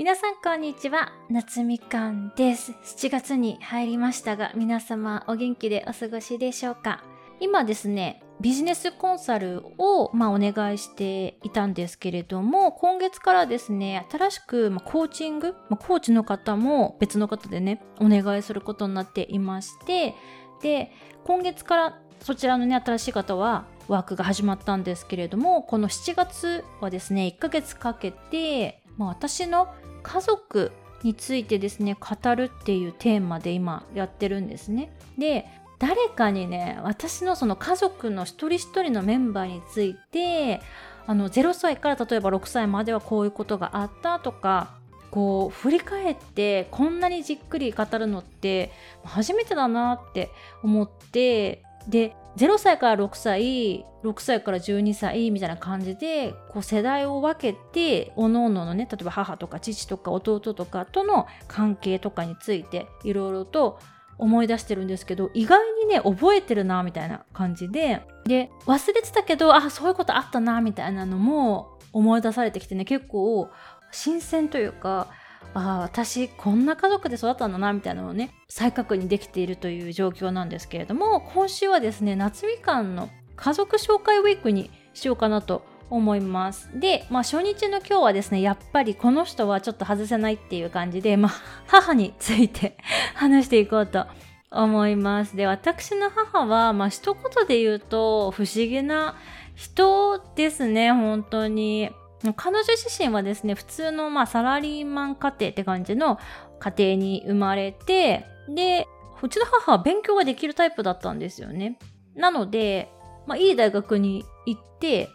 皆さんこんにちは、夏みかんです。7月に入りましたが、皆様お元気でお過ごしでしょうか？今ですね、ビジネスコンサルを、まあ、お願いしていたんですけれども、今月からですね、新しく、まあ、コーチング、まあ、コーチの方も別の方でね、お願いすることになっていまして、で、今月からそちらのね、新しい方は、ワークが始まったんですけれども、この7月はですね、1ヶ月かけて、まあ、私の家族についてですね語るっていうテーマで今やってるんですね。で誰かにね私のその家族の一人一人のメンバーについてあの0歳から例えば6歳まではこういうことがあったとかこう振り返ってこんなにじっくり語るのって初めてだなって思ってで0歳から6歳6歳から12歳みたいな感じでこう世代を分けておのおののね例えば母とか父とか弟とかとの関係とかについていろいろと思い出してるんですけど意外にね覚えてるなみたいな感じでで忘れてたけどあそういうことあったなみたいなのも思い出されてきてね結構新鮮というかああ私こんな家族で育ったんだなみたいなのをね再確認できているという状況なんですけれども今週はですね夏みかんの家族紹介ウィークにしようかなと思います。で、まあ初日の今日はですね、やっぱりこの人はちょっと外せないっていう感じで、まあ母について 話していこうと思います。で、私の母は、まあ一言で言うと不思議な人ですね、本当に。彼女自身はですね、普通のまあサラリーマン家庭って感じの家庭に生まれて、で、うちの母は勉強ができるタイプだったんですよね。なので、まあ、いい大学に行って、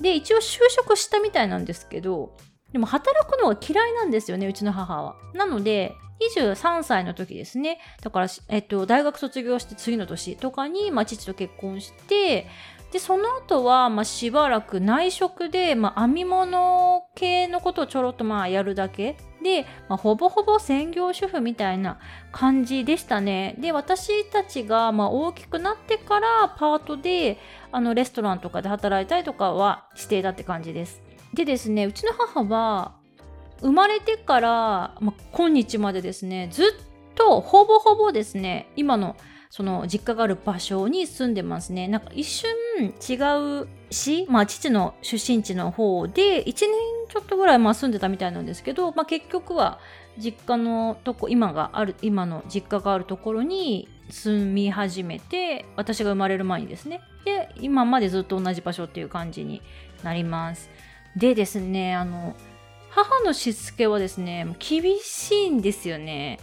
で、一応就職したみたいなんですけど、でも働くのが嫌いなんですよね、うちの母は。なので、23歳の時ですね。だから、えっと、大学卒業して次の年とかに、まあ、父と結婚して、で、その後は、まあ、しばらく内職で、まあ、編み物系のことをちょろっとまあ、やるだけで、まあ、ほぼほぼ専業主婦みたいな感じでしたね。で、私たちがまあ大きくなってからパートで、あの、レストランとかで働いたりとかはしていたって感じです。でですね、うちの母は、生まれてから、まあ、今日までですね、ずっとほぼほぼですね、今のその実家がある場所に住んでますね。なんか一瞬違う市、まあ父の出身地の方で1年ちょっとぐらいまあ住んでたみたいなんですけど、まあ結局は実家のとこ、今がある、今の実家があるところに住み始めて、私が生まれる前にですね。で、今までずっと同じ場所っていう感じになります。でですね、あの、母のしつけはですね、厳しいんですよね。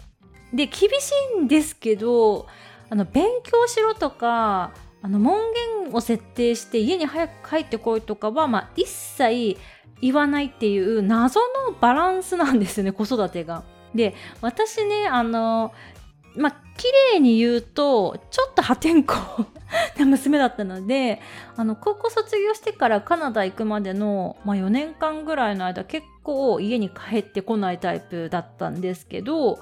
で、厳しいんですけど、あの勉強しろとかあの門限を設定して家に早く帰ってこいとかは、まあ、一切言わないっていう謎のバランスなんですよね子育てが。で私ねあのまあ綺麗に言うとちょっと破天荒な娘だったのであの高校卒業してからカナダ行くまでの、まあ、4年間ぐらいの間結構家に帰ってこないタイプだったんですけど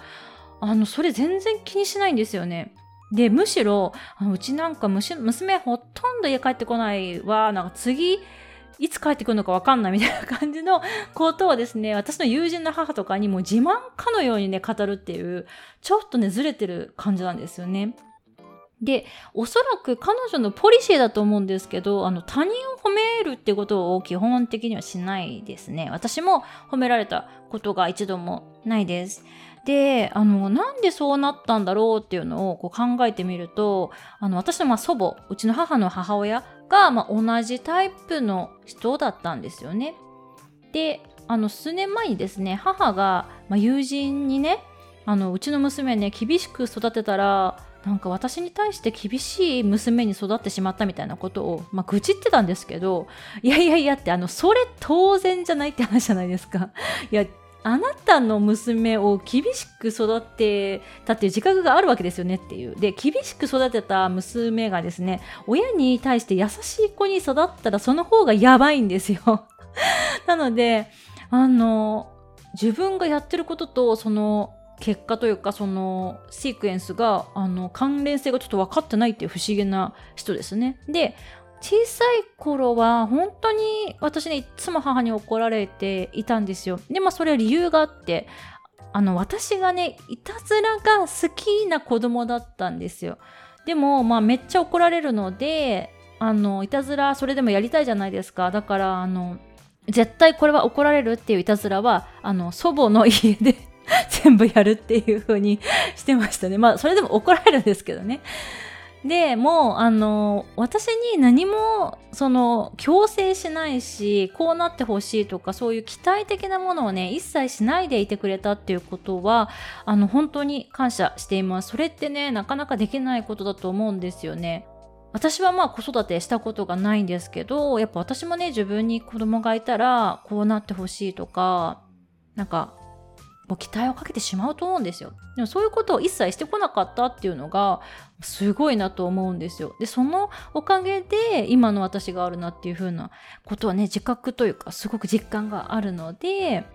あのそれ全然気にしないんですよね。で、むしろ、あのうちなんか娘ほとんど家帰ってこないわ、なんか次、いつ帰ってくるのかわかんないみたいな感じのことをですね、私の友人の母とかにも自慢かのようにね、語るっていう、ちょっとね、ずれてる感じなんですよね。で、おそらく彼女のポリシーだと思うんですけど、あの、他人を褒めるってことを基本的にはしないですね。私も褒められたことが一度もないです。で、あの、なんでそうなったんだろうっていうのをこう考えてみると、あの、私のま祖母、うちの母の母親がま同じタイプの人だったんですよね。で、あの、数年前にですね、母が、ま、友人にね、あの、うちの娘ね、厳しく育てたら、なんか私に対して厳しい娘に育ってしまったみたいなことを、まあ、愚痴ってたんですけど、いやいやいやって、あの、それ当然じゃないって話じゃないですか。いや、あなたの娘を厳しく育てたっていう自覚があるわけですよねっていう。で、厳しく育てた娘がですね、親に対して優しい子に育ったらその方がやばいんですよ。なので、あの、自分がやってることと、その、結果というかそのシークエンスがあの関連性がちょっと分かってないっていう不思議な人ですね。で小さい頃は本当に私ねいつも母に怒られていたんですよ。でもそれは理由があってあの私がねいたずらが好きな子供だったんですよ。でもまあめっちゃ怒られるのであのいたずらそれでもやりたいじゃないですか。だからあの絶対これは怒られるっていういたずらはあの祖母の家で全部やるっていう風にしてましたね。まあそれでも怒られるんですけどね。でもうあの私に何もその強制しないしこうなってほしいとかそういう期待的なものをね一切しないでいてくれたっていうことはあの本当に感謝しています。それってねなかなかできないことだと思うんですよね。私はまあ子育てしたことがないんですけどやっぱ私もね自分に子供がいたらこうなってほしいとかなんかもう期待をかけてしまうと思うんですよ。でもそういうことを一切してこなかったっていうのがすごいなと思うんですよ。で、そのおかげで今の私があるなっていうふうなことはね、自覚というかすごく実感があるので、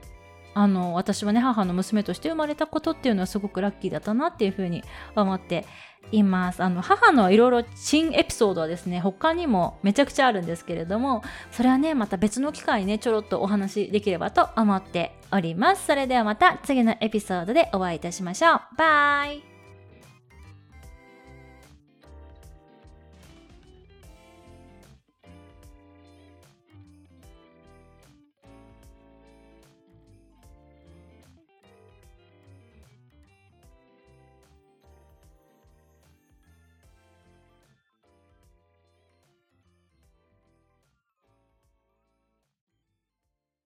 あの、私はね、母の娘として生まれたことっていうのはすごくラッキーだったなっていうふうに思っています。あの、母のいろいろ新エピソードはですね、他にもめちゃくちゃあるんですけれども、それはね、また別の機会にね、ちょろっとお話しできればと思っております。それではまた次のエピソードでお会いいたしましょう。バイ